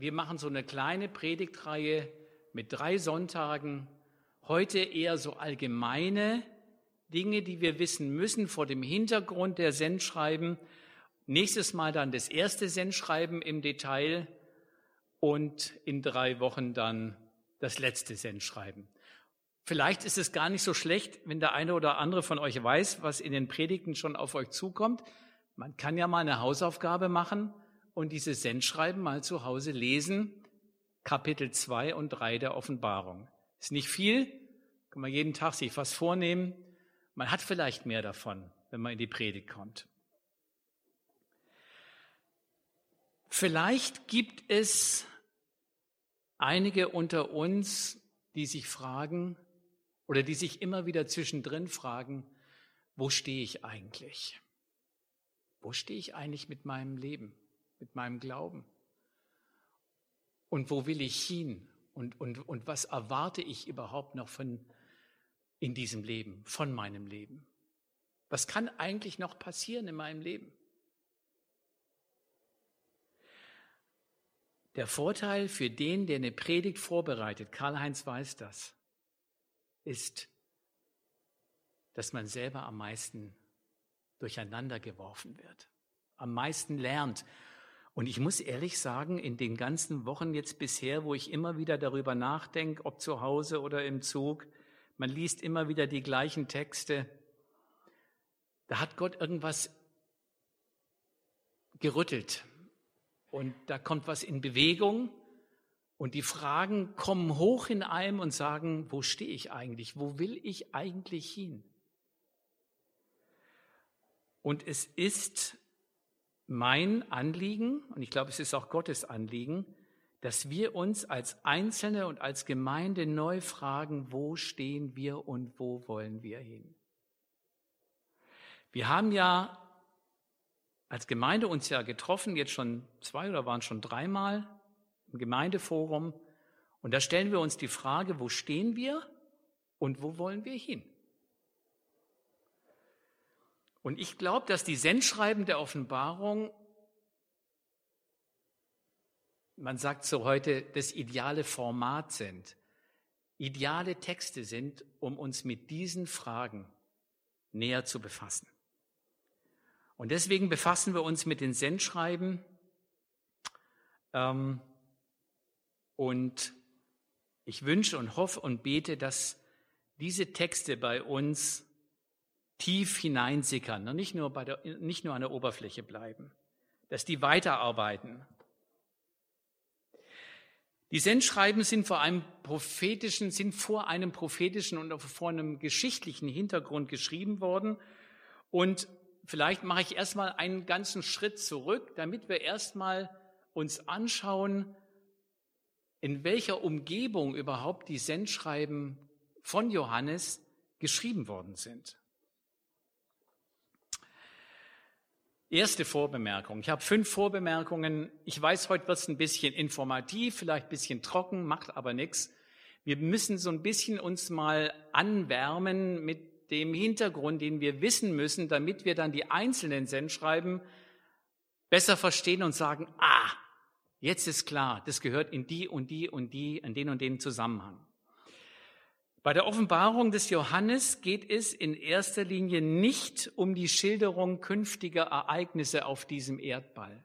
wir machen so eine kleine Predigtreihe mit drei Sonntagen. Heute eher so allgemeine Dinge, die wir wissen müssen vor dem Hintergrund der Sendschreiben. Nächstes Mal dann das erste Sendschreiben im Detail und in drei Wochen dann das letzte Sendschreiben. Vielleicht ist es gar nicht so schlecht, wenn der eine oder andere von euch weiß, was in den Predigten schon auf euch zukommt. Man kann ja mal eine Hausaufgabe machen und diese Sendschreiben mal zu Hause lesen. Kapitel 2 und 3 der Offenbarung. Ist nicht viel, kann man jeden Tag sich was vornehmen. Man hat vielleicht mehr davon, wenn man in die Predigt kommt. Vielleicht gibt es einige unter uns, die sich fragen oder die sich immer wieder zwischendrin fragen, wo stehe ich eigentlich? Wo stehe ich eigentlich mit meinem Leben, mit meinem Glauben? Und wo will ich hin? Und, und, und was erwarte ich überhaupt noch von, in diesem Leben, von meinem Leben? Was kann eigentlich noch passieren in meinem Leben? Der Vorteil für den, der eine Predigt vorbereitet, Karl-Heinz weiß das, ist, dass man selber am meisten durcheinander geworfen wird, am meisten lernt. Und ich muss ehrlich sagen, in den ganzen Wochen jetzt bisher, wo ich immer wieder darüber nachdenke, ob zu Hause oder im Zug, man liest immer wieder die gleichen Texte, da hat Gott irgendwas gerüttelt. Und da kommt was in Bewegung und die Fragen kommen hoch in einem und sagen, wo stehe ich eigentlich? Wo will ich eigentlich hin? Und es ist mein Anliegen, und ich glaube, es ist auch Gottes Anliegen, dass wir uns als Einzelne und als Gemeinde neu fragen, wo stehen wir und wo wollen wir hin? Wir haben ja als Gemeinde uns ja getroffen, jetzt schon zwei oder waren schon dreimal im Gemeindeforum. Und da stellen wir uns die Frage, wo stehen wir und wo wollen wir hin? Und ich glaube, dass die Sendschreiben der Offenbarung, man sagt so heute, das ideale Format sind, ideale Texte sind, um uns mit diesen Fragen näher zu befassen. Und deswegen befassen wir uns mit den Sendschreiben ähm, und ich wünsche und hoffe und bete, dass diese Texte bei uns tief hineinsickern und nicht nur, bei der, nicht nur an der Oberfläche bleiben, dass die weiterarbeiten. Die Sendschreiben sind vor einem prophetischen, sind vor einem prophetischen und vor einem geschichtlichen Hintergrund geschrieben worden. Und vielleicht mache ich erstmal einen ganzen Schritt zurück, damit wir erstmal uns anschauen, in welcher Umgebung überhaupt die Sendschreiben von Johannes geschrieben worden sind. Erste Vorbemerkung. Ich habe fünf Vorbemerkungen. Ich weiß, heute wird es ein bisschen informativ, vielleicht ein bisschen trocken, macht aber nichts. Wir müssen so ein bisschen uns mal anwärmen mit dem Hintergrund, den wir wissen müssen, damit wir dann die einzelnen Sendschreiben besser verstehen und sagen, ah, Jetzt ist klar, das gehört in die und die und die, in den und den Zusammenhang. Bei der Offenbarung des Johannes geht es in erster Linie nicht um die Schilderung künftiger Ereignisse auf diesem Erdball.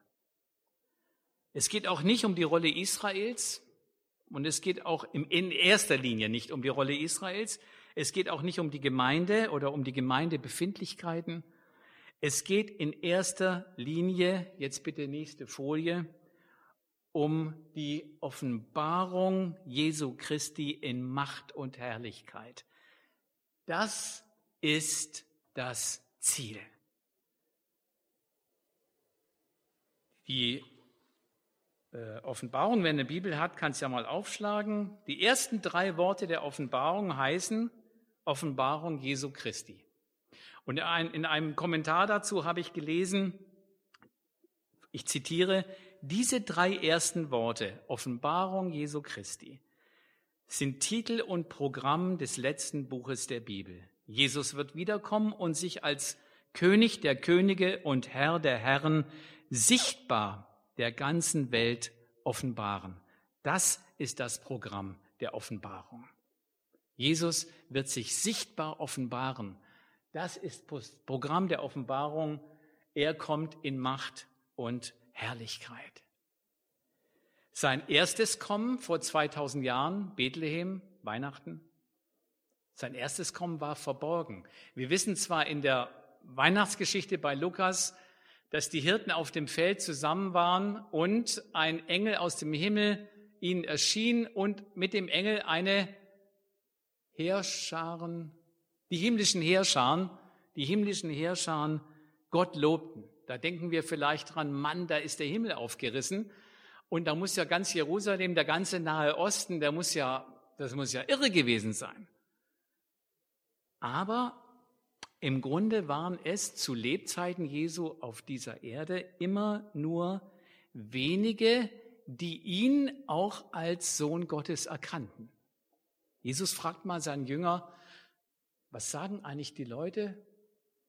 Es geht auch nicht um die Rolle Israels und es geht auch in erster Linie nicht um die Rolle Israels. Es geht auch nicht um die Gemeinde oder um die Gemeindebefindlichkeiten. Es geht in erster Linie, jetzt bitte nächste Folie, um die Offenbarung Jesu Christi in Macht und Herrlichkeit. Das ist das Ziel. Die äh, Offenbarung, wer eine Bibel hat, kann es ja mal aufschlagen. Die ersten drei Worte der Offenbarung heißen Offenbarung Jesu Christi. Und in einem Kommentar dazu habe ich gelesen, ich zitiere, diese drei ersten Worte, Offenbarung Jesu Christi, sind Titel und Programm des letzten Buches der Bibel. Jesus wird wiederkommen und sich als König der Könige und Herr der Herren sichtbar der ganzen Welt offenbaren. Das ist das Programm der Offenbarung. Jesus wird sich sichtbar offenbaren. Das ist das Programm der Offenbarung. Er kommt in Macht und Herrlichkeit. Sein erstes Kommen vor 2000 Jahren, Bethlehem, Weihnachten, sein erstes Kommen war verborgen. Wir wissen zwar in der Weihnachtsgeschichte bei Lukas, dass die Hirten auf dem Feld zusammen waren und ein Engel aus dem Himmel ihnen erschien und mit dem Engel eine Heerscharen, die himmlischen Heerscharen, die himmlischen Heerscharen Gott lobten. Da denken wir vielleicht dran, Mann, da ist der Himmel aufgerissen. Und da muss ja ganz Jerusalem, der ganze Nahe Osten, der muss ja, das muss ja irre gewesen sein. Aber im Grunde waren es zu Lebzeiten Jesu auf dieser Erde immer nur wenige, die ihn auch als Sohn Gottes erkannten. Jesus fragt mal seinen Jünger, was sagen eigentlich die Leute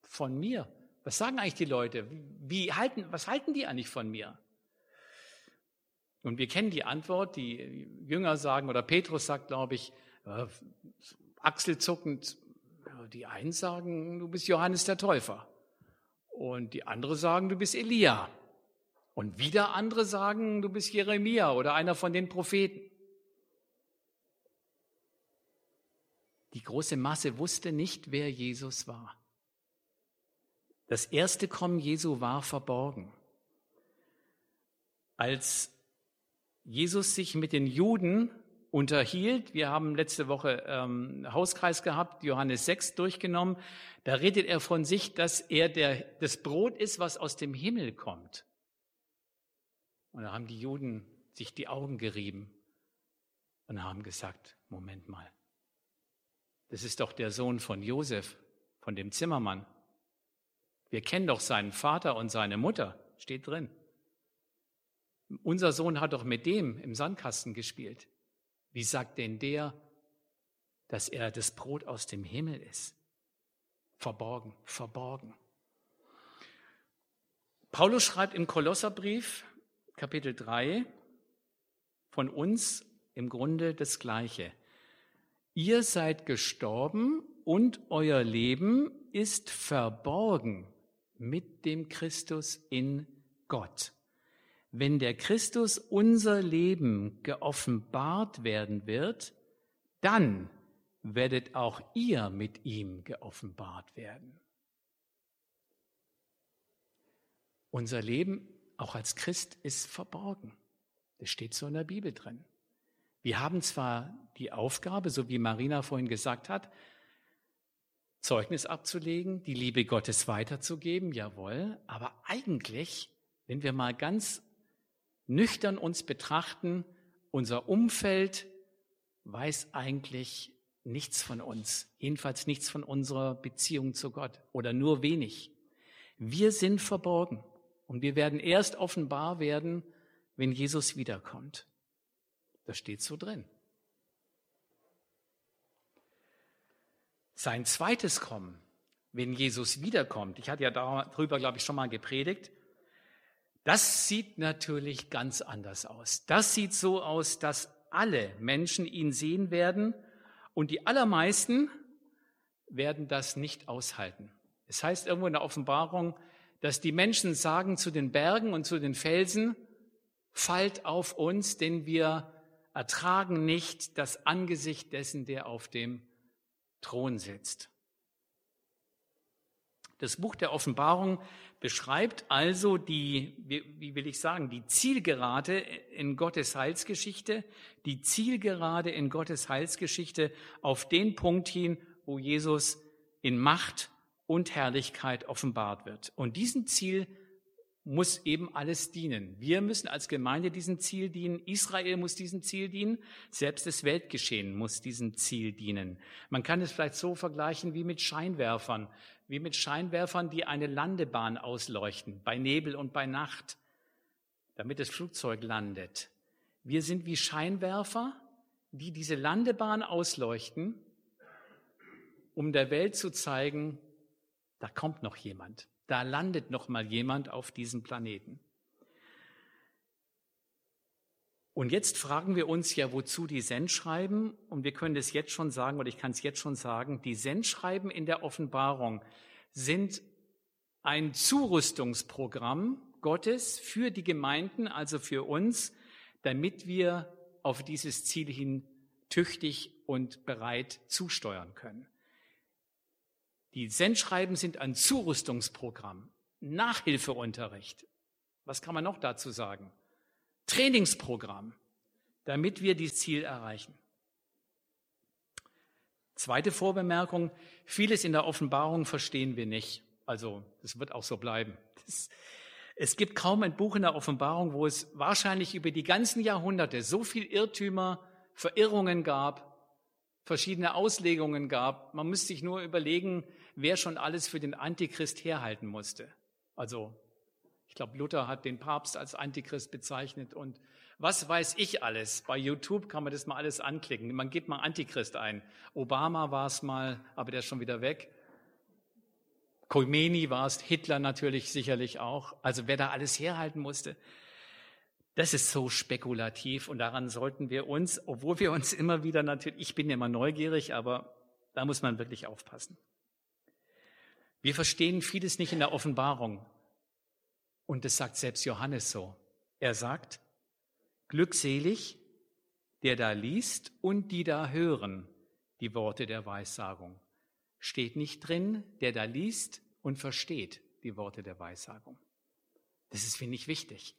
von mir? Was sagen eigentlich die Leute? Wie halten, was halten die eigentlich von mir? Und wir kennen die Antwort, die Jünger sagen, oder Petrus sagt, glaube ich, äh, achselzuckend, die einen sagen, du bist Johannes der Täufer. Und die anderen sagen, du bist Elia. Und wieder andere sagen, du bist Jeremia oder einer von den Propheten. Die große Masse wusste nicht, wer Jesus war. Das erste Kommen Jesu war verborgen. Als Jesus sich mit den Juden unterhielt, wir haben letzte Woche ähm, Hauskreis gehabt, Johannes 6 durchgenommen, da redet er von sich, dass er der, das Brot ist, was aus dem Himmel kommt. Und da haben die Juden sich die Augen gerieben und haben gesagt, Moment mal, das ist doch der Sohn von Josef, von dem Zimmermann. Wir kennen doch seinen Vater und seine Mutter, steht drin. Unser Sohn hat doch mit dem im Sandkasten gespielt. Wie sagt denn der, dass er das Brot aus dem Himmel ist? Verborgen, verborgen. Paulus schreibt im Kolosserbrief, Kapitel 3, von uns im Grunde das Gleiche. Ihr seid gestorben und euer Leben ist verborgen mit dem Christus in Gott. Wenn der Christus unser Leben geoffenbart werden wird, dann werdet auch ihr mit ihm geoffenbart werden. Unser Leben auch als Christ ist verborgen. Das steht so in der Bibel drin. Wir haben zwar die Aufgabe, so wie Marina vorhin gesagt hat, Zeugnis abzulegen, die Liebe Gottes weiterzugeben, jawohl, aber eigentlich, wenn wir mal ganz nüchtern uns betrachten, unser Umfeld weiß eigentlich nichts von uns, jedenfalls nichts von unserer Beziehung zu Gott oder nur wenig. Wir sind verborgen und wir werden erst offenbar werden, wenn Jesus wiederkommt. Das steht so drin. Sein zweites Kommen, wenn Jesus wiederkommt, ich hatte ja darüber, glaube ich, schon mal gepredigt, das sieht natürlich ganz anders aus. Das sieht so aus, dass alle Menschen ihn sehen werden und die allermeisten werden das nicht aushalten. Es heißt irgendwo in der Offenbarung, dass die Menschen sagen zu den Bergen und zu den Felsen, fallt auf uns, denn wir ertragen nicht das Angesicht dessen, der auf dem Thron sitzt. Das Buch der Offenbarung beschreibt also die, wie will ich sagen, die Zielgerade in Gottes Heilsgeschichte, die Zielgerade in Gottes Heilsgeschichte auf den Punkt hin, wo Jesus in Macht und Herrlichkeit offenbart wird. Und diesem Ziel muss eben alles dienen. Wir müssen als Gemeinde diesem Ziel dienen. Israel muss diesem Ziel dienen. Selbst das Weltgeschehen muss diesem Ziel dienen. Man kann es vielleicht so vergleichen wie mit Scheinwerfern, wie mit Scheinwerfern, die eine Landebahn ausleuchten, bei Nebel und bei Nacht, damit das Flugzeug landet. Wir sind wie Scheinwerfer, die diese Landebahn ausleuchten, um der Welt zu zeigen, da kommt noch jemand. Da landet noch mal jemand auf diesem Planeten. Und jetzt fragen wir uns ja, wozu die Sendschreiben? Und wir können das jetzt schon sagen, oder ich kann es jetzt schon sagen, die Sendschreiben in der Offenbarung sind ein Zurüstungsprogramm Gottes für die Gemeinden, also für uns, damit wir auf dieses Ziel hin tüchtig und bereit zusteuern können. Die Sendschreiben sind ein Zurüstungsprogramm, Nachhilfeunterricht. Was kann man noch dazu sagen? Trainingsprogramm, damit wir dieses Ziel erreichen. Zweite Vorbemerkung, vieles in der Offenbarung verstehen wir nicht. Also das wird auch so bleiben. Das, es gibt kaum ein Buch in der Offenbarung, wo es wahrscheinlich über die ganzen Jahrhunderte so viel Irrtümer, Verirrungen gab, verschiedene Auslegungen gab. Man müsste sich nur überlegen, wer schon alles für den Antichrist herhalten musste. Also ich glaube, Luther hat den Papst als Antichrist bezeichnet und was weiß ich alles. Bei YouTube kann man das mal alles anklicken. Man gibt mal Antichrist ein. Obama war es mal, aber der ist schon wieder weg. Khomeini war es, Hitler natürlich sicherlich auch. Also wer da alles herhalten musste, das ist so spekulativ und daran sollten wir uns, obwohl wir uns immer wieder natürlich, ich bin immer neugierig, aber da muss man wirklich aufpassen. Wir verstehen vieles nicht in der Offenbarung. Und das sagt selbst Johannes so. Er sagt, glückselig, der da liest und die da hören die Worte der Weissagung. Steht nicht drin, der da liest und versteht die Worte der Weissagung. Das ist, finde ich, wichtig.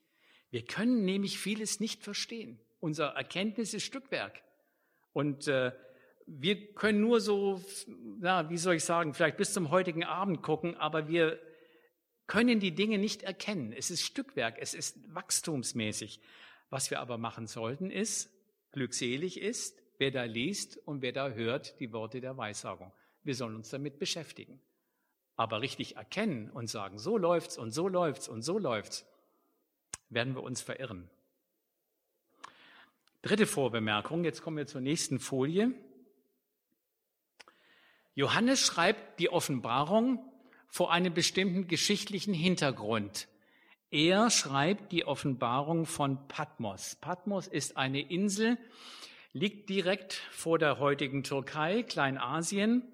Wir können nämlich vieles nicht verstehen. Unser Erkenntnis ist Stückwerk. Und äh, wir können nur so, na, wie soll ich sagen, vielleicht bis zum heutigen Abend gucken, aber wir können die Dinge nicht erkennen. Es ist Stückwerk, es ist wachstumsmäßig. Was wir aber machen sollten, ist, glückselig ist, wer da liest und wer da hört die Worte der Weissagung. Wir sollen uns damit beschäftigen. Aber richtig erkennen und sagen, so läuft's und so läuft's und so läuft's, werden wir uns verirren. Dritte Vorbemerkung, jetzt kommen wir zur nächsten Folie. Johannes schreibt die Offenbarung vor einem bestimmten geschichtlichen Hintergrund. Er schreibt die Offenbarung von Patmos. Patmos ist eine Insel, liegt direkt vor der heutigen Türkei, Kleinasien.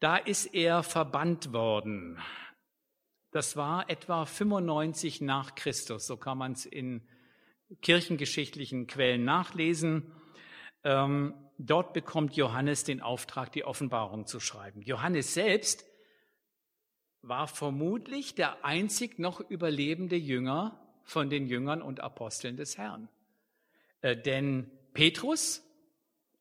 Da ist er verbannt worden. Das war etwa 95 nach Christus, so kann man es in kirchengeschichtlichen Quellen nachlesen. Ähm, dort bekommt Johannes den Auftrag, die Offenbarung zu schreiben. Johannes selbst war vermutlich der einzig noch überlebende Jünger von den Jüngern und Aposteln des Herrn. Äh, denn Petrus,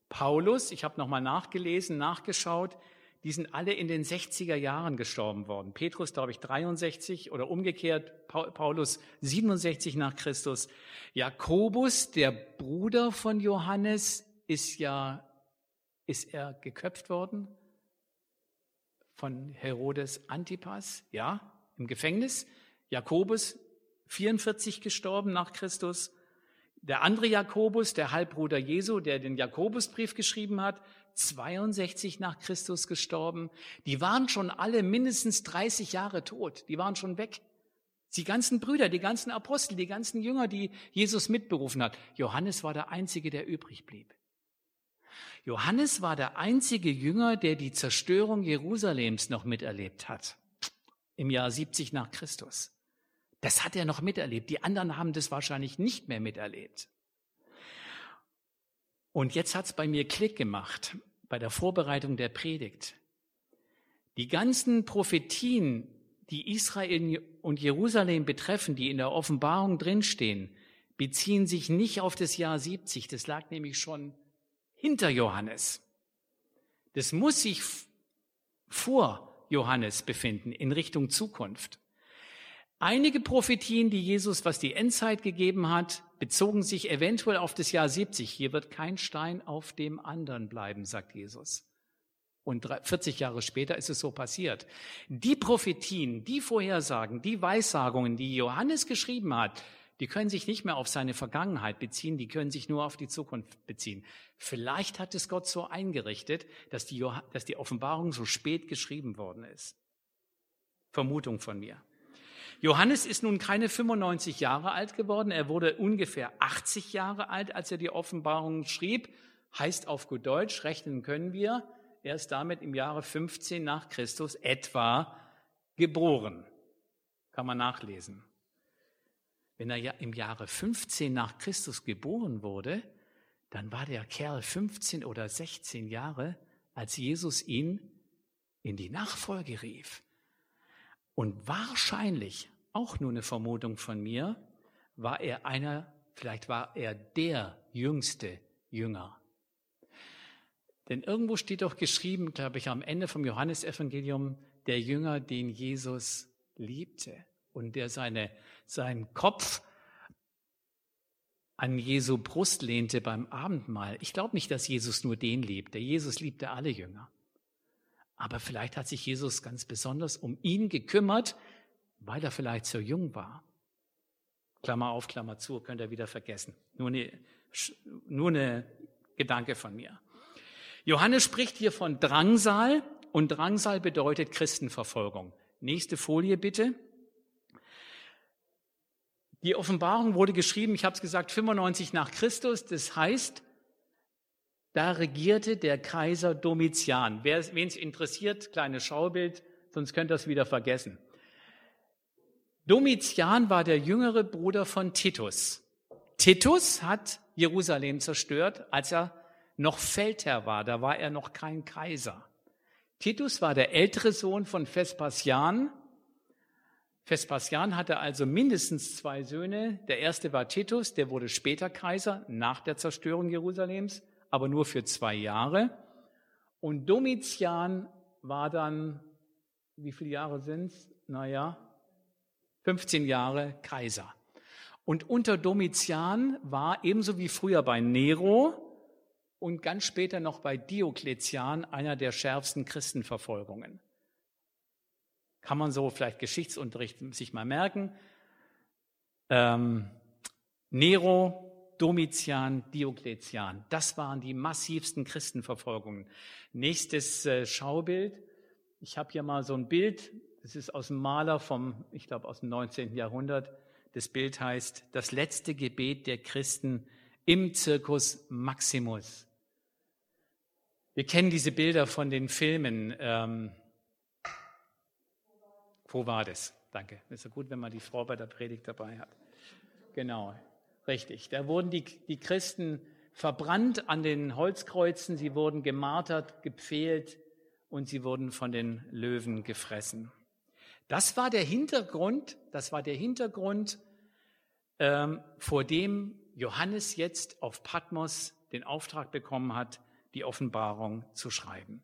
Paulus, ich habe nochmal nachgelesen, nachgeschaut, die sind alle in den 60er Jahren gestorben worden. Petrus, glaube ich, 63 oder umgekehrt, Paulus 67 nach Christus. Jakobus, der Bruder von Johannes, ist ja, ist er geköpft worden von Herodes Antipas, ja, im Gefängnis. Jakobus, 44 gestorben nach Christus. Der andere Jakobus, der Halbbruder Jesu, der den Jakobusbrief geschrieben hat, 62 nach Christus gestorben. Die waren schon alle mindestens 30 Jahre tot. Die waren schon weg. Die ganzen Brüder, die ganzen Apostel, die ganzen Jünger, die Jesus mitberufen hat. Johannes war der Einzige, der übrig blieb. Johannes war der einzige Jünger, der die Zerstörung Jerusalems noch miterlebt hat. Im Jahr 70 nach Christus. Das hat er noch miterlebt. Die anderen haben das wahrscheinlich nicht mehr miterlebt. Und jetzt hat's bei mir Klick gemacht bei der Vorbereitung der Predigt. Die ganzen Prophetien, die Israel und Jerusalem betreffen, die in der Offenbarung drinstehen, beziehen sich nicht auf das Jahr 70. Das lag nämlich schon hinter Johannes. Das muss sich vor Johannes befinden, in Richtung Zukunft. Einige Prophetien, die Jesus, was die Endzeit gegeben hat, bezogen sich eventuell auf das Jahr 70. Hier wird kein Stein auf dem anderen bleiben, sagt Jesus. Und 40 Jahre später ist es so passiert. Die Prophetien, die Vorhersagen, die Weissagungen, die Johannes geschrieben hat, die können sich nicht mehr auf seine Vergangenheit beziehen, die können sich nur auf die Zukunft beziehen. Vielleicht hat es Gott so eingerichtet, dass die, dass die Offenbarung so spät geschrieben worden ist. Vermutung von mir. Johannes ist nun keine 95 Jahre alt geworden. Er wurde ungefähr 80 Jahre alt, als er die Offenbarung schrieb. Heißt auf gut Deutsch, rechnen können wir. Er ist damit im Jahre 15 nach Christus etwa geboren. Kann man nachlesen. Wenn er ja im Jahre 15 nach Christus geboren wurde, dann war der Kerl 15 oder 16 Jahre, als Jesus ihn in die Nachfolge rief. Und wahrscheinlich, auch nur eine Vermutung von mir, war er einer, vielleicht war er der jüngste Jünger. Denn irgendwo steht doch geschrieben, glaube ich, am Ende vom Johannesevangelium, der Jünger, den Jesus liebte und der seine, seinen Kopf an Jesu Brust lehnte beim Abendmahl. Ich glaube nicht, dass Jesus nur den liebte. Jesus liebte alle Jünger. Aber vielleicht hat sich Jesus ganz besonders um ihn gekümmert, weil er vielleicht so jung war. Klammer auf, Klammer zu, könnt ihr wieder vergessen. Nur eine, nur eine Gedanke von mir. Johannes spricht hier von Drangsal und Drangsal bedeutet Christenverfolgung. Nächste Folie bitte. Die Offenbarung wurde geschrieben, ich habe es gesagt, 95 nach Christus. Das heißt, da regierte der Kaiser Domitian. Wen es interessiert, kleines Schaubild, sonst könnt ihr es wieder vergessen. Domitian war der jüngere Bruder von Titus. Titus hat Jerusalem zerstört, als er noch Feldherr war. Da war er noch kein Kaiser. Titus war der ältere Sohn von Vespasian, Vespasian hatte also mindestens zwei Söhne. Der erste war Titus, der wurde später Kaiser nach der Zerstörung Jerusalems, aber nur für zwei Jahre. Und Domitian war dann, wie viele Jahre sind's? Naja, 15 Jahre Kaiser. Und unter Domitian war ebenso wie früher bei Nero und ganz später noch bei Diokletian einer der schärfsten Christenverfolgungen. Kann man so vielleicht Geschichtsunterricht sich mal merken. Ähm, Nero, Domitian, Diokletian, das waren die massivsten Christenverfolgungen. Nächstes äh, Schaubild. Ich habe hier mal so ein Bild, das ist aus dem Maler vom, ich glaube, aus dem 19. Jahrhundert. Das Bild heißt Das letzte Gebet der Christen im Zirkus Maximus. Wir kennen diese Bilder von den Filmen. Ähm, wo war das? Danke. ist so gut, wenn man die Frau bei der Predigt dabei hat. Genau, richtig. Da wurden die, die Christen verbrannt an den Holzkreuzen, sie wurden gemartert, gepfählt und sie wurden von den Löwen gefressen. Das war der Hintergrund, das war der Hintergrund, ähm, vor dem Johannes jetzt auf Patmos den Auftrag bekommen hat, die Offenbarung zu schreiben.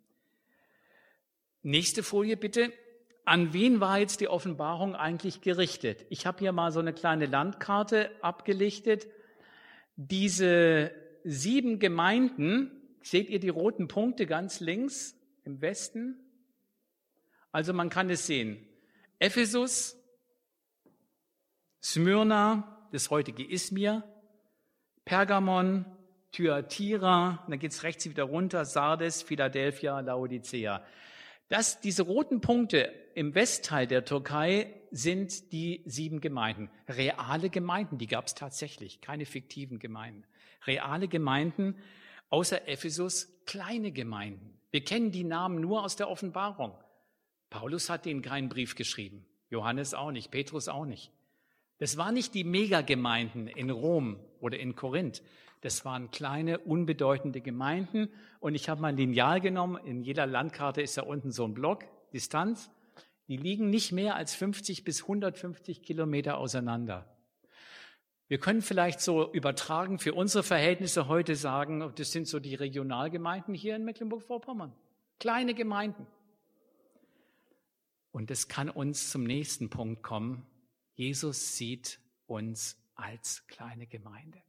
Nächste Folie bitte an wen war jetzt die Offenbarung eigentlich gerichtet? Ich habe hier mal so eine kleine Landkarte abgelichtet. Diese sieben Gemeinden, seht ihr die roten Punkte ganz links im Westen? Also man kann es sehen. Ephesus, Smyrna, das heutige Izmir, Pergamon, Thyatira, dann geht's rechts wieder runter, Sardes, Philadelphia, Laodicea. Das, diese roten Punkte im Westteil der Türkei sind die sieben Gemeinden. Reale Gemeinden, die gab es tatsächlich, keine fiktiven Gemeinden. Reale Gemeinden, außer Ephesus, kleine Gemeinden. Wir kennen die Namen nur aus der Offenbarung. Paulus hat ihnen keinen Brief geschrieben, Johannes auch nicht, Petrus auch nicht. Das waren nicht die Megagemeinden in Rom oder in Korinth. Das waren kleine, unbedeutende Gemeinden. Und ich habe mal ein Lineal genommen. In jeder Landkarte ist da unten so ein Block, Distanz. Die liegen nicht mehr als 50 bis 150 Kilometer auseinander. Wir können vielleicht so übertragen für unsere Verhältnisse heute sagen, das sind so die Regionalgemeinden hier in Mecklenburg-Vorpommern. Kleine Gemeinden. Und das kann uns zum nächsten Punkt kommen. Jesus sieht uns als kleine Gemeinde.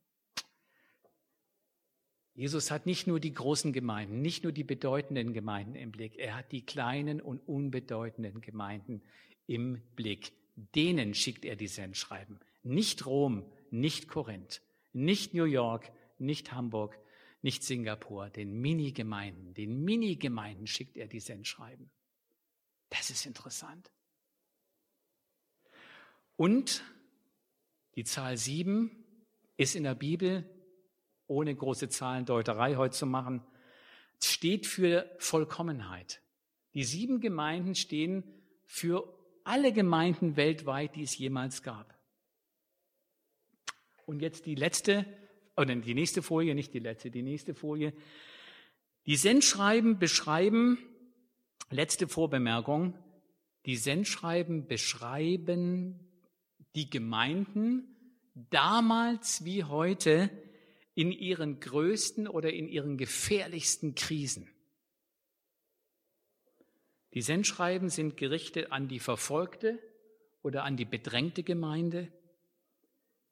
Jesus hat nicht nur die großen Gemeinden, nicht nur die bedeutenden Gemeinden im Blick, er hat die kleinen und unbedeutenden Gemeinden im Blick. Denen schickt er die Sendschreiben. Nicht Rom, nicht Korinth, nicht New York, nicht Hamburg, nicht Singapur, den Mini-Gemeinden, den Mini-Gemeinden schickt er die Sendschreiben. Das ist interessant. Und die Zahl sieben ist in der Bibel, ohne große Zahlendeuterei heute zu machen, steht für Vollkommenheit. Die sieben Gemeinden stehen für alle Gemeinden weltweit, die es jemals gab. Und jetzt die letzte, oder die nächste Folie, nicht die letzte, die nächste Folie. Die Sendschreiben beschreiben, letzte Vorbemerkung, die Sendschreiben beschreiben die Gemeinden damals wie heute in ihren größten oder in ihren gefährlichsten Krisen. Die Sendschreiben sind gerichtet an die verfolgte oder an die bedrängte Gemeinde.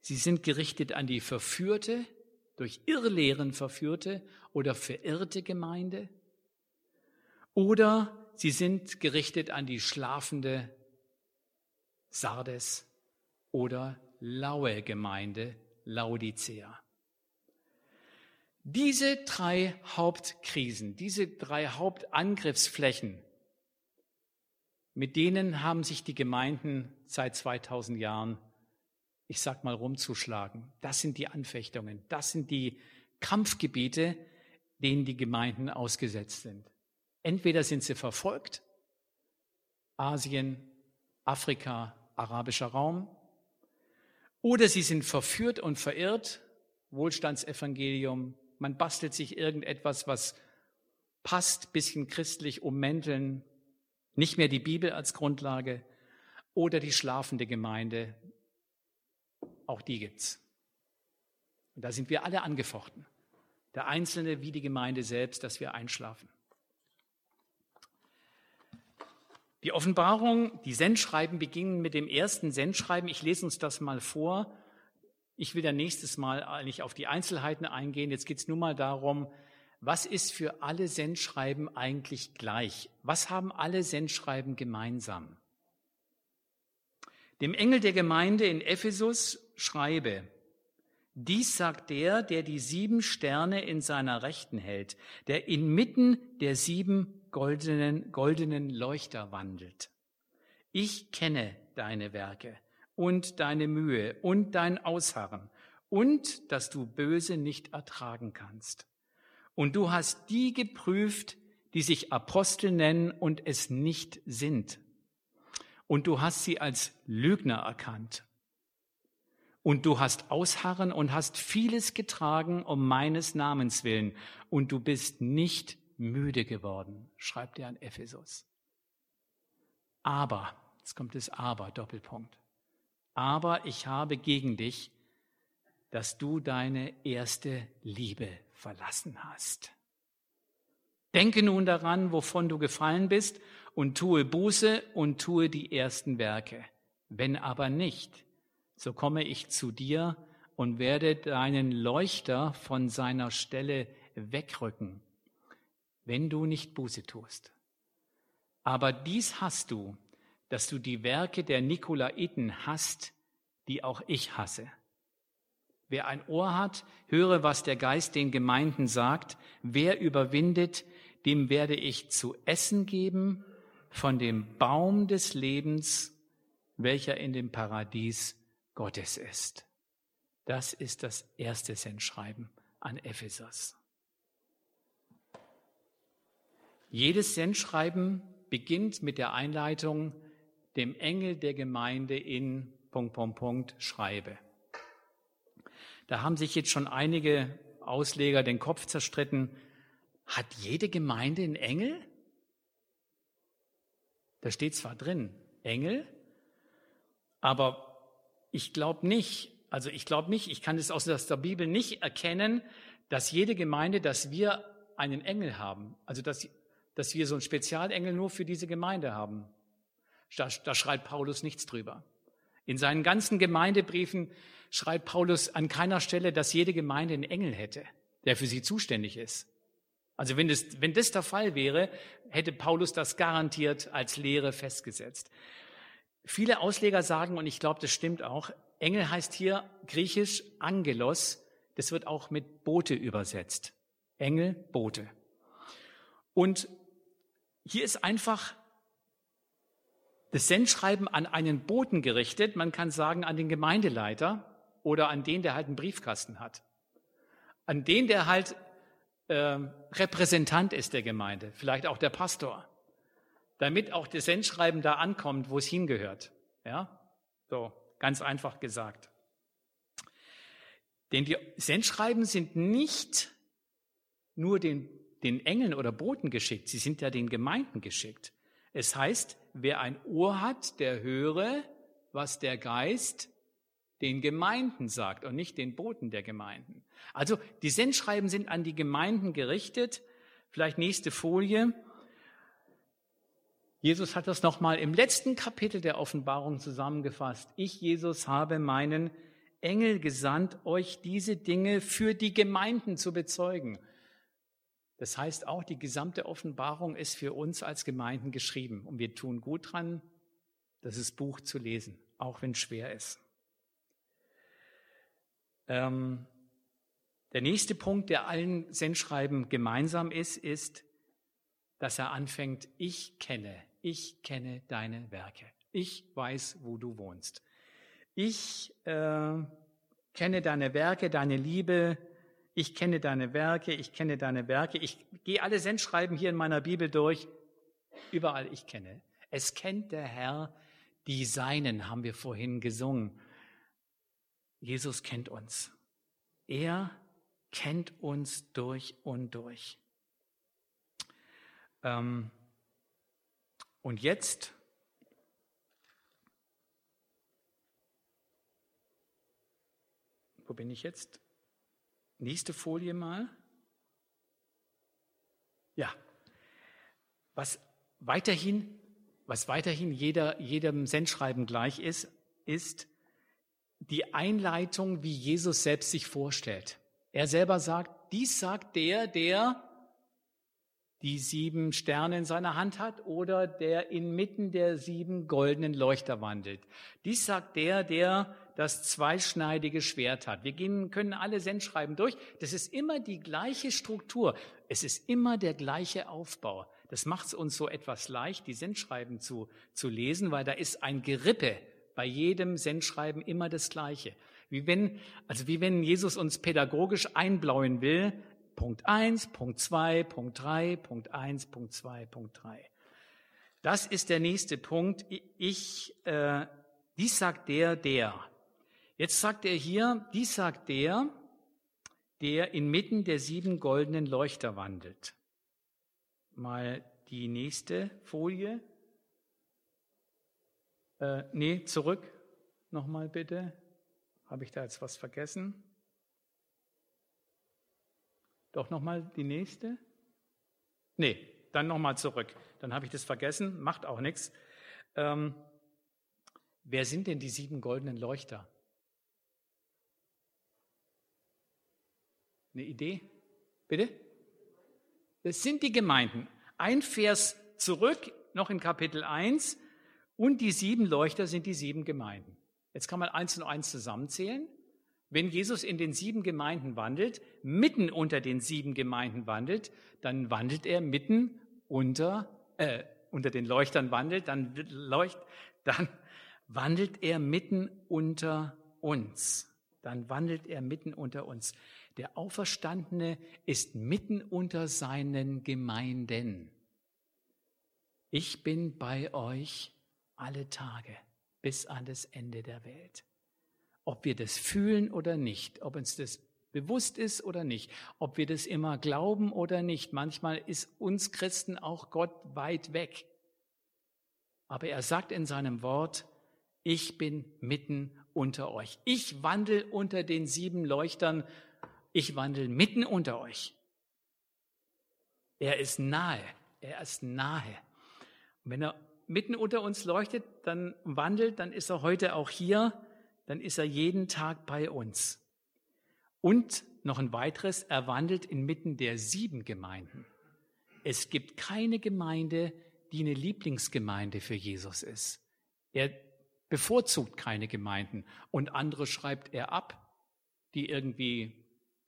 Sie sind gerichtet an die verführte, durch Irrlehren verführte oder verirrte Gemeinde. Oder sie sind gerichtet an die schlafende Sardes oder laue Gemeinde Laodicea. Diese drei Hauptkrisen, diese drei Hauptangriffsflächen, mit denen haben sich die Gemeinden seit 2000 Jahren, ich sag mal, rumzuschlagen. Das sind die Anfechtungen, das sind die Kampfgebiete, denen die Gemeinden ausgesetzt sind. Entweder sind sie verfolgt, Asien, Afrika, arabischer Raum, oder sie sind verführt und verirrt, Wohlstandsevangelium, man bastelt sich irgendetwas, was passt, bisschen christlich ummänteln, nicht mehr die Bibel als Grundlage oder die schlafende Gemeinde, auch die gibt's. Und da sind wir alle angefochten. Der Einzelne wie die Gemeinde selbst, dass wir einschlafen. Die Offenbarung, die Sendschreiben beginnen mit dem ersten Sendschreiben. Ich lese uns das mal vor. Ich will ja nächstes Mal eigentlich auf die Einzelheiten eingehen. Jetzt geht es nur mal darum, was ist für alle Sendschreiben eigentlich gleich? Was haben alle Sendschreiben gemeinsam? Dem Engel der Gemeinde in Ephesus schreibe, dies sagt der, der die sieben Sterne in seiner Rechten hält, der inmitten der sieben goldenen, goldenen Leuchter wandelt. Ich kenne deine Werke und deine Mühe und dein Ausharren und dass du Böse nicht ertragen kannst. Und du hast die geprüft, die sich Apostel nennen und es nicht sind. Und du hast sie als Lügner erkannt. Und du hast Ausharren und hast vieles getragen um meines Namens willen. Und du bist nicht müde geworden, schreibt er an Ephesus. Aber, jetzt kommt das Aber, Doppelpunkt. Aber ich habe gegen dich, dass du deine erste Liebe verlassen hast. Denke nun daran, wovon du gefallen bist, und tue Buße und tue die ersten Werke. Wenn aber nicht, so komme ich zu dir und werde deinen Leuchter von seiner Stelle wegrücken wenn du nicht Buße tust. Aber dies hast du, dass du die Werke der Nikolaiten hast, die auch ich hasse. Wer ein Ohr hat, höre, was der Geist den Gemeinden sagt. Wer überwindet, dem werde ich zu essen geben von dem Baum des Lebens, welcher in dem Paradies Gottes ist. Das ist das erste Sendschreiben an Ephesus. Jedes Sendschreiben beginnt mit der Einleitung, dem Engel der Gemeinde in Punkt, Punkt, Punkt, schreibe. Da haben sich jetzt schon einige Ausleger den Kopf zerstritten. Hat jede Gemeinde einen Engel? Da steht zwar drin, Engel, aber ich glaube nicht, also ich glaube nicht, ich kann es aus der Bibel nicht erkennen, dass jede Gemeinde, dass wir einen Engel haben. Also dass dass wir so einen Spezialengel nur für diese Gemeinde haben. Da, da schreibt Paulus nichts drüber. In seinen ganzen Gemeindebriefen schreibt Paulus an keiner Stelle, dass jede Gemeinde einen Engel hätte, der für sie zuständig ist. Also wenn das, wenn das der Fall wäre, hätte Paulus das garantiert als Lehre festgesetzt. Viele Ausleger sagen, und ich glaube, das stimmt auch, Engel heißt hier griechisch Angelos. Das wird auch mit Bote übersetzt. Engel, Bote. Und hier ist einfach das Sendschreiben an einen Boten gerichtet, man kann sagen an den Gemeindeleiter oder an den, der halt einen Briefkasten hat. An den, der halt äh, Repräsentant ist der Gemeinde, vielleicht auch der Pastor, damit auch das Sendschreiben da ankommt, wo es hingehört. Ja, so ganz einfach gesagt. Denn die Sendschreiben sind nicht nur den, den Engeln oder Boten geschickt, sie sind ja den Gemeinden geschickt. Es heißt, wer ein Ohr hat, der höre, was der Geist den Gemeinden sagt und nicht den Boten der Gemeinden. Also die Sendschreiben sind an die Gemeinden gerichtet. Vielleicht nächste Folie. Jesus hat das nochmal im letzten Kapitel der Offenbarung zusammengefasst. Ich, Jesus, habe meinen Engel gesandt, euch diese Dinge für die Gemeinden zu bezeugen. Das heißt, auch die gesamte Offenbarung ist für uns als Gemeinden geschrieben. Und wir tun gut dran, das Buch zu lesen, auch wenn es schwer ist. Ähm, der nächste Punkt, der allen Sendschreiben gemeinsam ist, ist, dass er anfängt, ich kenne, ich kenne deine Werke. Ich weiß, wo du wohnst. Ich äh, kenne deine Werke, deine Liebe, ich kenne deine Werke, ich kenne deine Werke. Ich gehe alle Sendschreiben hier in meiner Bibel durch. Überall ich kenne. Es kennt der Herr die Seinen, haben wir vorhin gesungen. Jesus kennt uns. Er kennt uns durch und durch. Ähm, und jetzt wo bin ich jetzt? Nächste Folie mal. Ja. Was weiterhin, was weiterhin jeder, jedem Sendschreiben gleich ist, ist die Einleitung, wie Jesus selbst sich vorstellt. Er selber sagt, dies sagt der, der die sieben Sterne in seiner Hand hat oder der inmitten der sieben goldenen Leuchter wandelt. Dies sagt der, der das zweischneidige Schwert hat. Wir gehen, können alle Sendschreiben durch. Das ist immer die gleiche Struktur. Es ist immer der gleiche Aufbau. Das macht es uns so etwas leicht, die Sendschreiben zu, zu lesen, weil da ist ein Gerippe bei jedem Sendschreiben immer das Gleiche. Wie wenn, also wie wenn Jesus uns pädagogisch einblauen will, Punkt 1, Punkt 2, Punkt 3, Punkt 1, Punkt 2, Punkt 3. Das ist der nächste Punkt. Ich, äh, dies sagt der, der. Jetzt sagt er hier, dies sagt der, der inmitten der sieben goldenen Leuchter wandelt. Mal die nächste Folie. Äh, nee, zurück. Nochmal bitte. Habe ich da jetzt was vergessen? Doch nochmal die nächste? Nee, dann nochmal zurück. Dann habe ich das vergessen, macht auch nichts. Ähm, wer sind denn die sieben goldenen Leuchter? Eine Idee? Bitte? Das sind die Gemeinden. Ein Vers zurück, noch in Kapitel 1. Und die sieben Leuchter sind die sieben Gemeinden. Jetzt kann man eins und eins zusammenzählen. Wenn Jesus in den sieben Gemeinden wandelt, mitten unter den sieben Gemeinden wandelt, dann wandelt er mitten unter, äh, unter den Leuchtern wandelt, dann, leucht, dann wandelt er mitten unter uns. Dann wandelt er mitten unter uns. Der Auferstandene ist mitten unter seinen Gemeinden. Ich bin bei euch alle Tage bis an das Ende der Welt ob wir das fühlen oder nicht, ob uns das bewusst ist oder nicht, ob wir das immer glauben oder nicht. Manchmal ist uns Christen auch Gott weit weg. Aber er sagt in seinem Wort, ich bin mitten unter euch. Ich wandel unter den sieben Leuchtern. Ich wandel mitten unter euch. Er ist nahe. Er ist nahe. Und wenn er mitten unter uns leuchtet, dann wandelt, dann ist er heute auch hier dann ist er jeden Tag bei uns. Und noch ein weiteres, er wandelt inmitten der sieben Gemeinden. Es gibt keine Gemeinde, die eine Lieblingsgemeinde für Jesus ist. Er bevorzugt keine Gemeinden und andere schreibt er ab, die irgendwie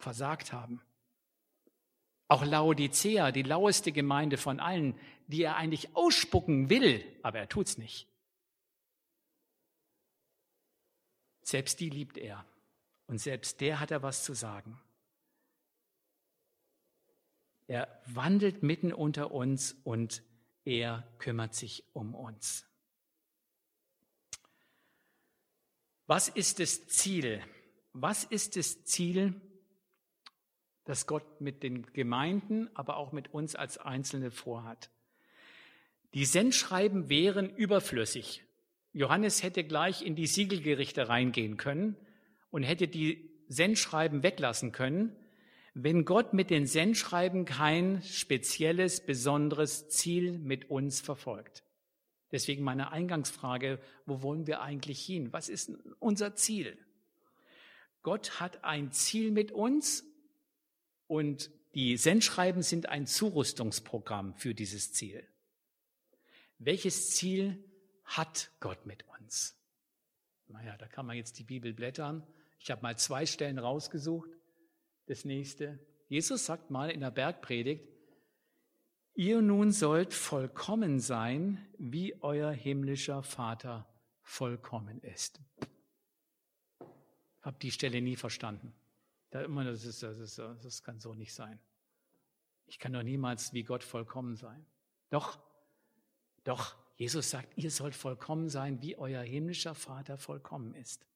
versagt haben. Auch Laodicea, die laueste Gemeinde von allen, die er eigentlich ausspucken will, aber er tut's nicht. Selbst die liebt er und selbst der hat er was zu sagen. Er wandelt mitten unter uns und er kümmert sich um uns. Was ist das Ziel? Was ist das Ziel das Gott mit den Gemeinden, aber auch mit uns als Einzelne vorhat? Die Sendschreiben wären überflüssig. Johannes hätte gleich in die Siegelgerichte reingehen können und hätte die Sendschreiben weglassen können, wenn Gott mit den Sendschreiben kein spezielles, besonderes Ziel mit uns verfolgt. Deswegen meine Eingangsfrage, wo wollen wir eigentlich hin? Was ist unser Ziel? Gott hat ein Ziel mit uns und die Sendschreiben sind ein Zurüstungsprogramm für dieses Ziel. Welches Ziel hat Gott mit uns? Naja, da kann man jetzt die Bibel blättern. Ich habe mal zwei Stellen rausgesucht. Das nächste. Jesus sagt mal in der Bergpredigt, ihr nun sollt vollkommen sein, wie euer himmlischer Vater vollkommen ist. Habe die Stelle nie verstanden. Da immer, das, ist, das, ist, das kann so nicht sein. Ich kann doch niemals wie Gott vollkommen sein. Doch, doch, Jesus sagt, ihr sollt vollkommen sein, wie euer himmlischer Vater vollkommen ist.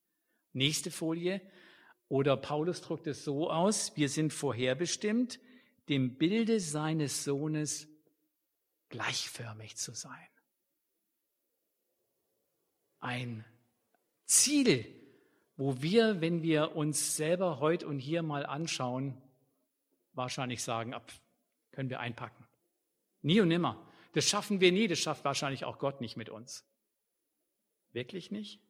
Nächste Folie. Oder Paulus drückt es so aus, wir sind vorherbestimmt, dem Bilde seines Sohnes gleichförmig zu sein. Ein Ziel, wo wir, wenn wir uns selber heute und hier mal anschauen, wahrscheinlich sagen, ab, können wir einpacken. Nie und nimmer. Das schaffen wir nie, das schafft wahrscheinlich auch Gott nicht mit uns. Wirklich nicht?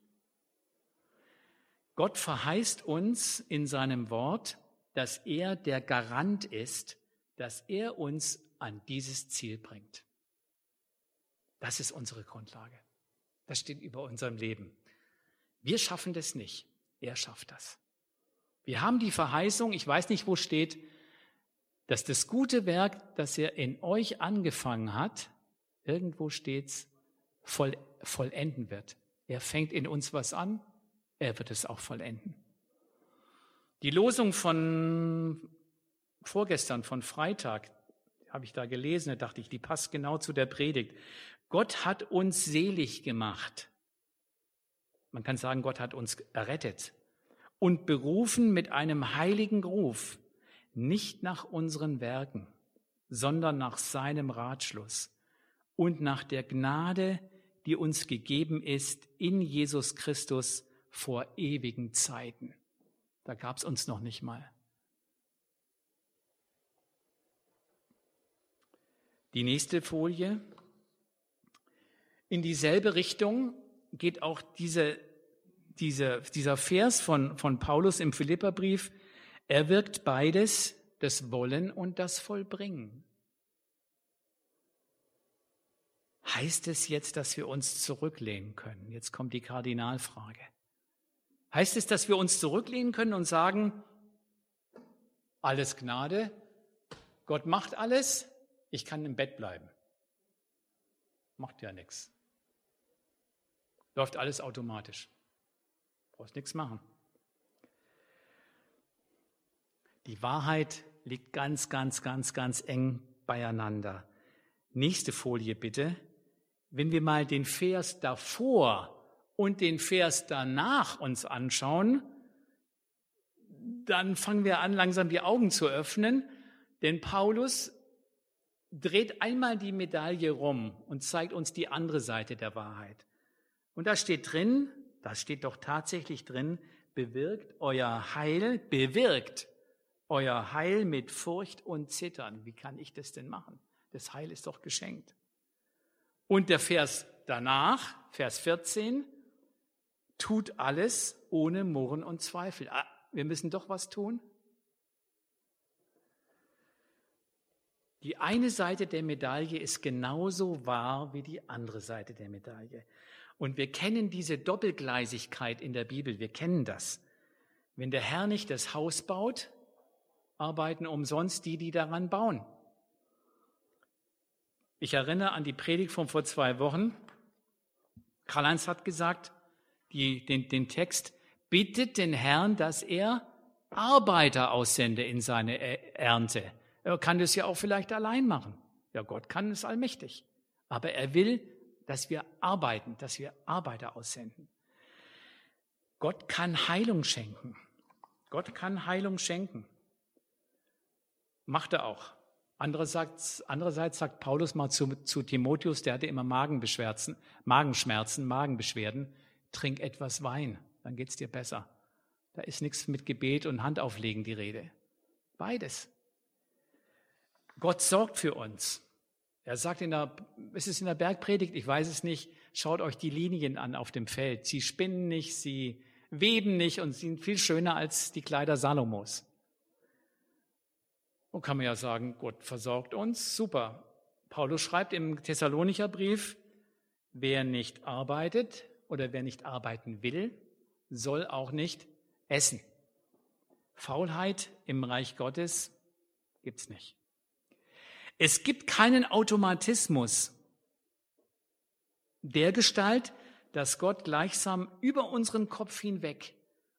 Gott verheißt uns in seinem Wort, dass er der Garant ist, dass er uns an dieses Ziel bringt. Das ist unsere Grundlage. Das steht über unserem Leben. Wir schaffen das nicht. Er schafft das. Wir haben die Verheißung, ich weiß nicht, wo steht, dass das gute Werk, das er in euch angefangen hat, irgendwo steht's, voll, vollenden wird. Er fängt in uns was an er wird es auch vollenden. Die Losung von vorgestern, von Freitag, habe ich da gelesen, da dachte ich, die passt genau zu der Predigt. Gott hat uns selig gemacht. Man kann sagen, Gott hat uns errettet und berufen mit einem heiligen Ruf, nicht nach unseren Werken, sondern nach seinem Ratschluss und nach der Gnade, die uns gegeben ist in Jesus Christus vor ewigen Zeiten. Da gab es uns noch nicht mal. Die nächste Folie. In dieselbe Richtung geht auch diese, diese, dieser Vers von, von Paulus im Philipperbrief. Er wirkt beides, das Wollen und das Vollbringen. Heißt es jetzt, dass wir uns zurücklehnen können? Jetzt kommt die Kardinalfrage. Heißt es, dass wir uns zurücklehnen können und sagen, alles Gnade, Gott macht alles, ich kann im Bett bleiben. Macht ja nichts. Läuft alles automatisch. Brauchst nichts machen. Die Wahrheit liegt ganz, ganz, ganz, ganz eng beieinander. Nächste Folie bitte. Wenn wir mal den Vers davor und den Vers danach uns anschauen, dann fangen wir an, langsam die Augen zu öffnen, denn Paulus dreht einmal die Medaille rum und zeigt uns die andere Seite der Wahrheit. Und da steht drin, da steht doch tatsächlich drin, bewirkt euer Heil, bewirkt euer Heil mit Furcht und Zittern. Wie kann ich das denn machen? Das Heil ist doch geschenkt. Und der Vers danach, Vers 14, tut alles ohne Murren und Zweifel. Ah, wir müssen doch was tun. Die eine Seite der Medaille ist genauso wahr wie die andere Seite der Medaille. Und wir kennen diese Doppelgleisigkeit in der Bibel, wir kennen das. Wenn der Herr nicht das Haus baut, arbeiten umsonst die, die daran bauen. Ich erinnere an die Predigt von vor zwei Wochen. Karl-Heinz hat gesagt, die, den, den Text, bittet den Herrn, dass er Arbeiter aussende in seine Ernte. Er kann das ja auch vielleicht allein machen. Ja, Gott kann es allmächtig. Aber er will, dass wir arbeiten, dass wir Arbeiter aussenden. Gott kann Heilung schenken. Gott kann Heilung schenken. Macht er auch. Andererseits, andererseits sagt Paulus mal zu, zu Timotheus, der hatte immer Magenbeschwerden, Magenschmerzen, Magenbeschwerden, trink etwas Wein, dann geht's dir besser. Da ist nichts mit Gebet und Handauflegen die Rede. Beides. Gott sorgt für uns. Er sagt in der, es ist in der Bergpredigt, ich weiß es nicht, schaut euch die Linien an auf dem Feld. Sie spinnen nicht, sie weben nicht und sind viel schöner als die Kleider Salomos. Und kann man ja sagen, Gott versorgt uns, super. Paulus schreibt im Thessalonicher Brief, wer nicht arbeitet oder wer nicht arbeiten will, soll auch nicht essen. Faulheit im Reich Gottes gibt's nicht. Es gibt keinen Automatismus der Gestalt, dass Gott gleichsam über unseren Kopf hinweg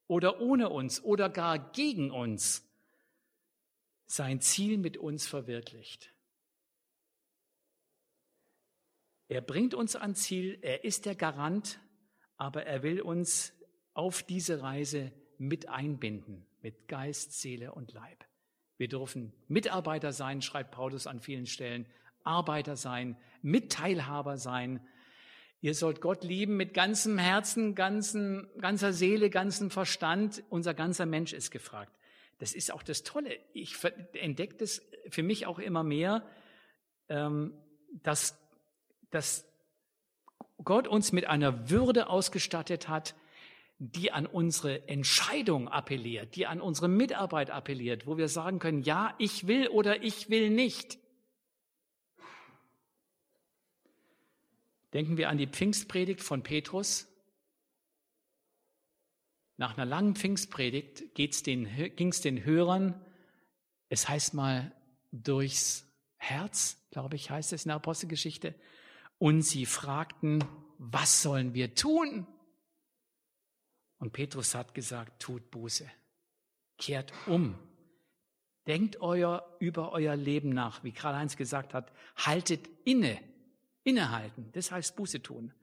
oder ohne uns oder gar gegen uns sein Ziel mit uns verwirklicht. Er bringt uns ans Ziel, er ist der Garant, aber er will uns auf diese Reise mit einbinden, mit Geist, Seele und Leib. Wir dürfen Mitarbeiter sein, schreibt Paulus an vielen Stellen, Arbeiter sein, Mitteilhaber sein. Ihr sollt Gott lieben mit ganzem Herzen, ganzen, ganzer Seele, ganzem Verstand. Unser ganzer Mensch ist gefragt. Das ist auch das Tolle. Ich entdecke das für mich auch immer mehr, ähm, dass, dass Gott uns mit einer Würde ausgestattet hat, die an unsere Entscheidung appelliert, die an unsere Mitarbeit appelliert, wo wir sagen können, ja, ich will oder ich will nicht. Denken wir an die Pfingstpredigt von Petrus. Nach einer langen Pfingstpredigt ging es den Hörern, es heißt mal, durchs Herz, glaube ich, heißt es in der Apostelgeschichte. Und sie fragten, was sollen wir tun? Und Petrus hat gesagt, tut Buße, kehrt um, denkt euer, über euer Leben nach, wie Karl-Heinz gesagt hat, haltet inne, innehalten, das heißt Buße tun.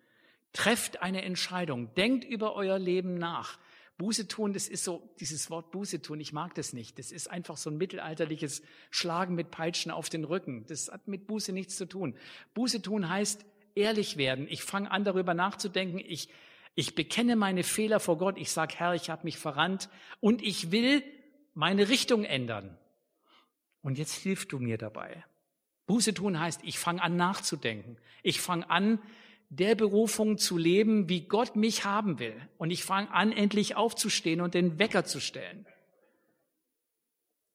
Trefft eine Entscheidung, denkt über euer Leben nach. Buße tun, das ist so, dieses Wort Buße tun, ich mag das nicht. Das ist einfach so ein mittelalterliches Schlagen mit Peitschen auf den Rücken. Das hat mit Buße nichts zu tun. Buße tun heißt ehrlich werden. Ich fange an, darüber nachzudenken. Ich, ich bekenne meine Fehler vor Gott. Ich sage, Herr, ich habe mich verrannt und ich will meine Richtung ändern. Und jetzt hilfst du mir dabei. Buße tun heißt, ich fange an nachzudenken. Ich fange an, der Berufung zu leben, wie Gott mich haben will. Und ich fange an, endlich aufzustehen und den Wecker zu stellen.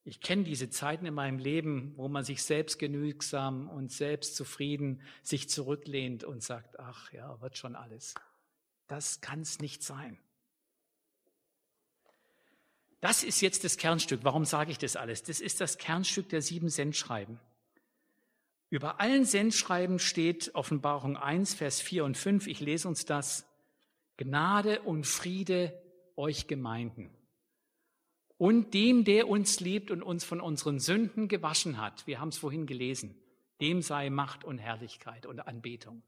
Ich kenne diese Zeiten in meinem Leben, wo man sich selbst genügsam und selbst zufrieden sich zurücklehnt und sagt, ach ja, wird schon alles. Das kann es nicht sein. Das ist jetzt das Kernstück. Warum sage ich das alles? Das ist das Kernstück der sieben Sendschreiben. Über allen Sendschreiben steht Offenbarung 1, Vers 4 und 5. Ich lese uns das. Gnade und Friede euch Gemeinden. Und dem, der uns liebt und uns von unseren Sünden gewaschen hat, wir haben es vorhin gelesen, dem sei Macht und Herrlichkeit und Anbetung.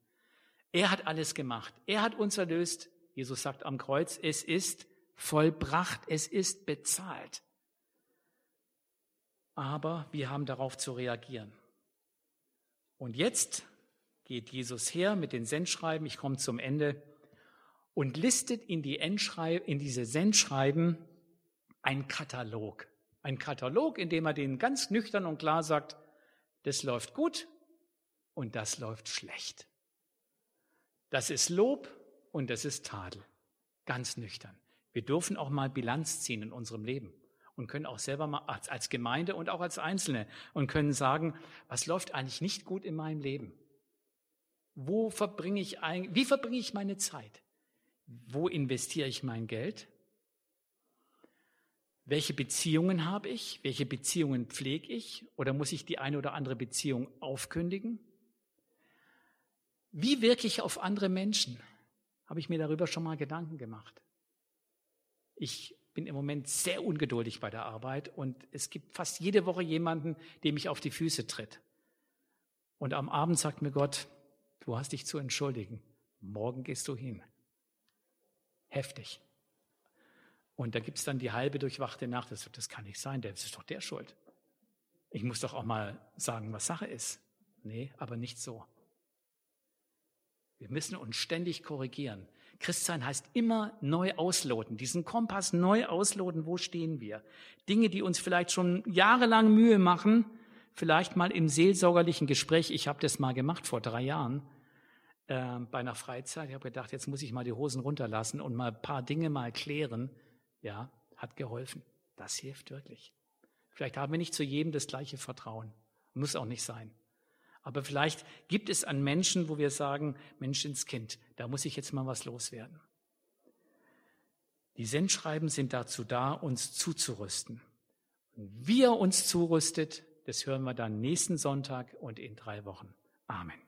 Er hat alles gemacht. Er hat uns erlöst. Jesus sagt am Kreuz, es ist vollbracht, es ist bezahlt. Aber wir haben darauf zu reagieren. Und jetzt geht Jesus her mit den Sendschreiben, ich komme zum Ende, und listet in, die in diese Sendschreiben ein Katalog. Ein Katalog, in dem er denen ganz nüchtern und klar sagt, das läuft gut und das läuft schlecht. Das ist Lob und das ist Tadel. Ganz nüchtern. Wir dürfen auch mal Bilanz ziehen in unserem Leben und können auch selber mal als Gemeinde und auch als Einzelne und können sagen, was läuft eigentlich nicht gut in meinem Leben? Wo verbringe ich ein, wie verbringe ich meine Zeit? Wo investiere ich mein Geld? Welche Beziehungen habe ich? Welche Beziehungen pflege ich? Oder muss ich die eine oder andere Beziehung aufkündigen? Wie wirke ich auf andere Menschen? Habe ich mir darüber schon mal Gedanken gemacht? Ich bin im Moment sehr ungeduldig bei der Arbeit und es gibt fast jede Woche jemanden, der mich auf die Füße tritt. Und am Abend sagt mir Gott, du hast dich zu entschuldigen. Morgen gehst du hin. Heftig. Und da gibt es dann die halbe durchwachte Nacht. Das, das kann nicht sein, das ist doch der schuld. Ich muss doch auch mal sagen, was Sache ist. Nee, aber nicht so. Wir müssen uns ständig korrigieren. Christsein heißt immer neu ausloten, diesen Kompass neu ausloten, wo stehen wir. Dinge, die uns vielleicht schon jahrelang Mühe machen, vielleicht mal im seelsorgerlichen Gespräch, ich habe das mal gemacht vor drei Jahren, äh, bei einer Freizeit, ich habe gedacht, jetzt muss ich mal die Hosen runterlassen und mal ein paar Dinge mal klären. Ja, hat geholfen. Das hilft wirklich. Vielleicht haben wir nicht zu jedem das gleiche Vertrauen. Muss auch nicht sein. Aber vielleicht gibt es an Menschen, wo wir sagen, Menschenskind, da muss ich jetzt mal was loswerden. Die Sendschreiben sind dazu da, uns zuzurüsten. Und wie er uns zurüstet, das hören wir dann nächsten Sonntag und in drei Wochen. Amen.